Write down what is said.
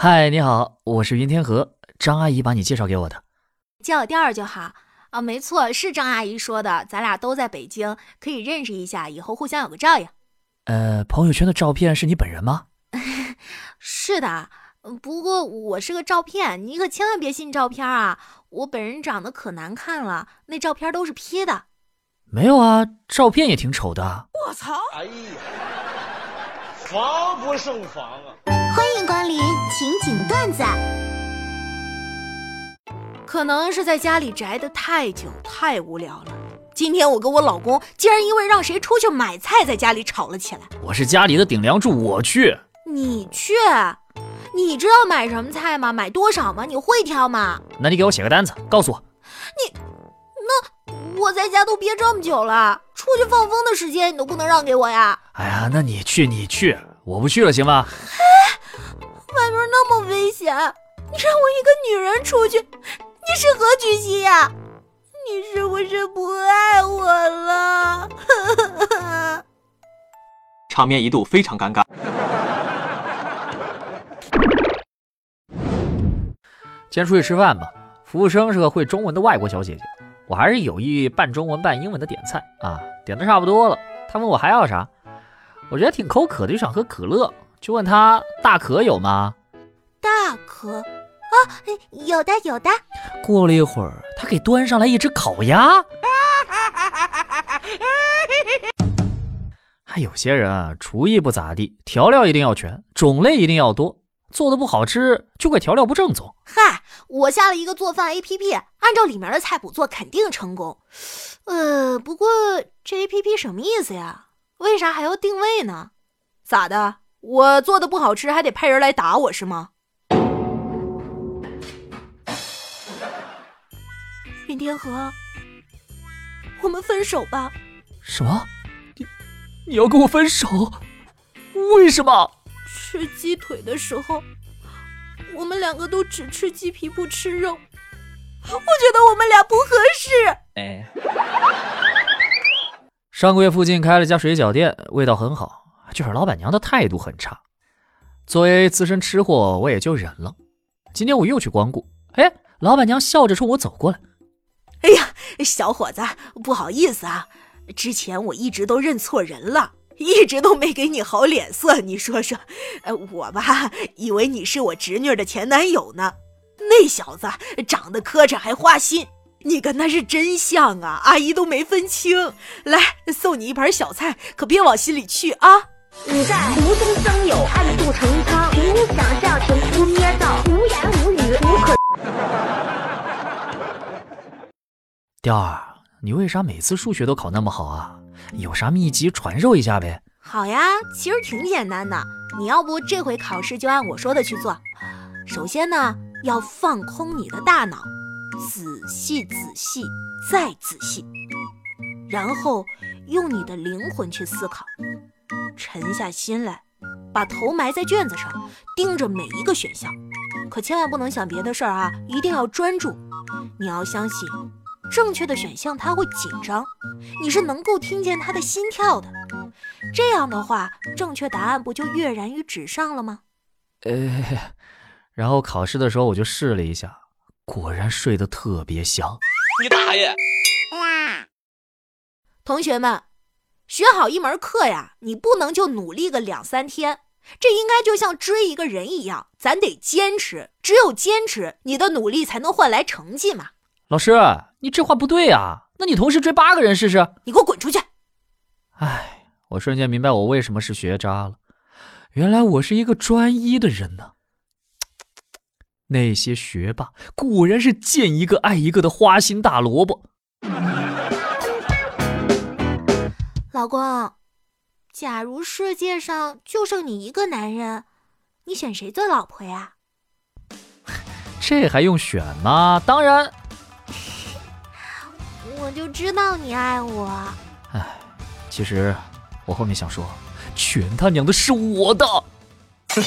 嗨，你好，我是云天河，张阿姨把你介绍给我的，叫我调儿就好啊。没错，是张阿姨说的，咱俩都在北京，可以认识一下，以后互相有个照应。呃，朋友圈的照片是你本人吗？是的，不过我是个照片，你可千万别信照片啊！我本人长得可难看了，那照片都是 P 的。没有啊，照片也挺丑的。我操！哎呀，防不胜防啊！欢迎光临情景段子。可能是在家里宅的太久，太无聊了。今天我跟我老公竟然因为让谁出去买菜，在家里吵了起来。我是家里的顶梁柱，我去。你去？你知道买什么菜吗？买多少吗？你会挑吗？那你给我写个单子，告诉我。你，那我在家都憋这么久了，出去放风的时间你都不能让给我呀？哎呀，那你去，你去，我不去了，行吗？哎，外面那么危险，你让我一个女人出去，你是何居心呀？你是不是不爱我了？场面一度非常尴尬。今天出去吃饭吧，服务生是个会中文的外国小姐姐，我还是有意半中文半英文的点菜啊，点的差不多了，他问我还要啥，我觉得挺口渴的，就想喝可乐，就问他大可有吗？大可。啊，有的有的。过了一会儿，他给端上来一只烤鸭。还 有些人啊，厨艺不咋地，调料一定要全，种类一定要多，做的不好吃就怪调料不正宗。嗨，我下了一个做饭 APP，按照里面的菜谱做，肯定成功。呃，不过这 APP 什么意思呀？为啥还要定位呢？咋的？我做的不好吃，还得派人来打我是吗？云天河，我们分手吧。什么？你你要跟我分手？为什么？吃鸡腿的时候，我们两个都只吃鸡皮不吃肉，我觉得我们俩不合适。哎。上个月附近开了家水饺店，味道很好，就是老板娘的态度很差。作为资深吃货，我也就忍了。今天我又去光顾，哎，老板娘笑着冲我走过来。哎呀，小伙子，不好意思啊，之前我一直都认错人了，一直都没给你好脸色。你说说，呃，我吧，以为你是我侄女的前男友呢。那小子长得磕碜还花心，你跟他是真像啊，阿姨都没分清。来，送你一盘小菜，可别往心里去啊。你在无中生有，暗度陈仓，凭空想象，凭空捏造，无言无语，无可。调儿，你为啥每次数学都考那么好啊？有啥秘籍传授一下呗？好呀，其实挺简单的。你要不这回考试就按我说的去做。首先呢，要放空你的大脑，仔细仔细再仔细，然后用你的灵魂去思考，沉下心来，把头埋在卷子上，盯着每一个选项，可千万不能想别的事儿啊！一定要专注。你要相信。正确的选项他会紧张，你是能够听见他的心跳的。这样的话，正确答案不就跃然于纸上了吗？呃，然后考试的时候我就试了一下，果然睡得特别香。你大爷！同学们，学好一门课呀，你不能就努力个两三天，这应该就像追一个人一样，咱得坚持。只有坚持，你的努力才能换来成绩嘛。老师，你这话不对啊！那你同时追八个人试试？你给我滚出去！哎，我瞬间明白我为什么是学渣了。原来我是一个专一的人呢。那些学霸果然是见一个爱一个的花心大萝卜。老公，假如世界上就剩你一个男人，你选谁做老婆呀？这还用选吗？当然。我就知道你爱我。哎，其实我后面想说，全他娘的是我的。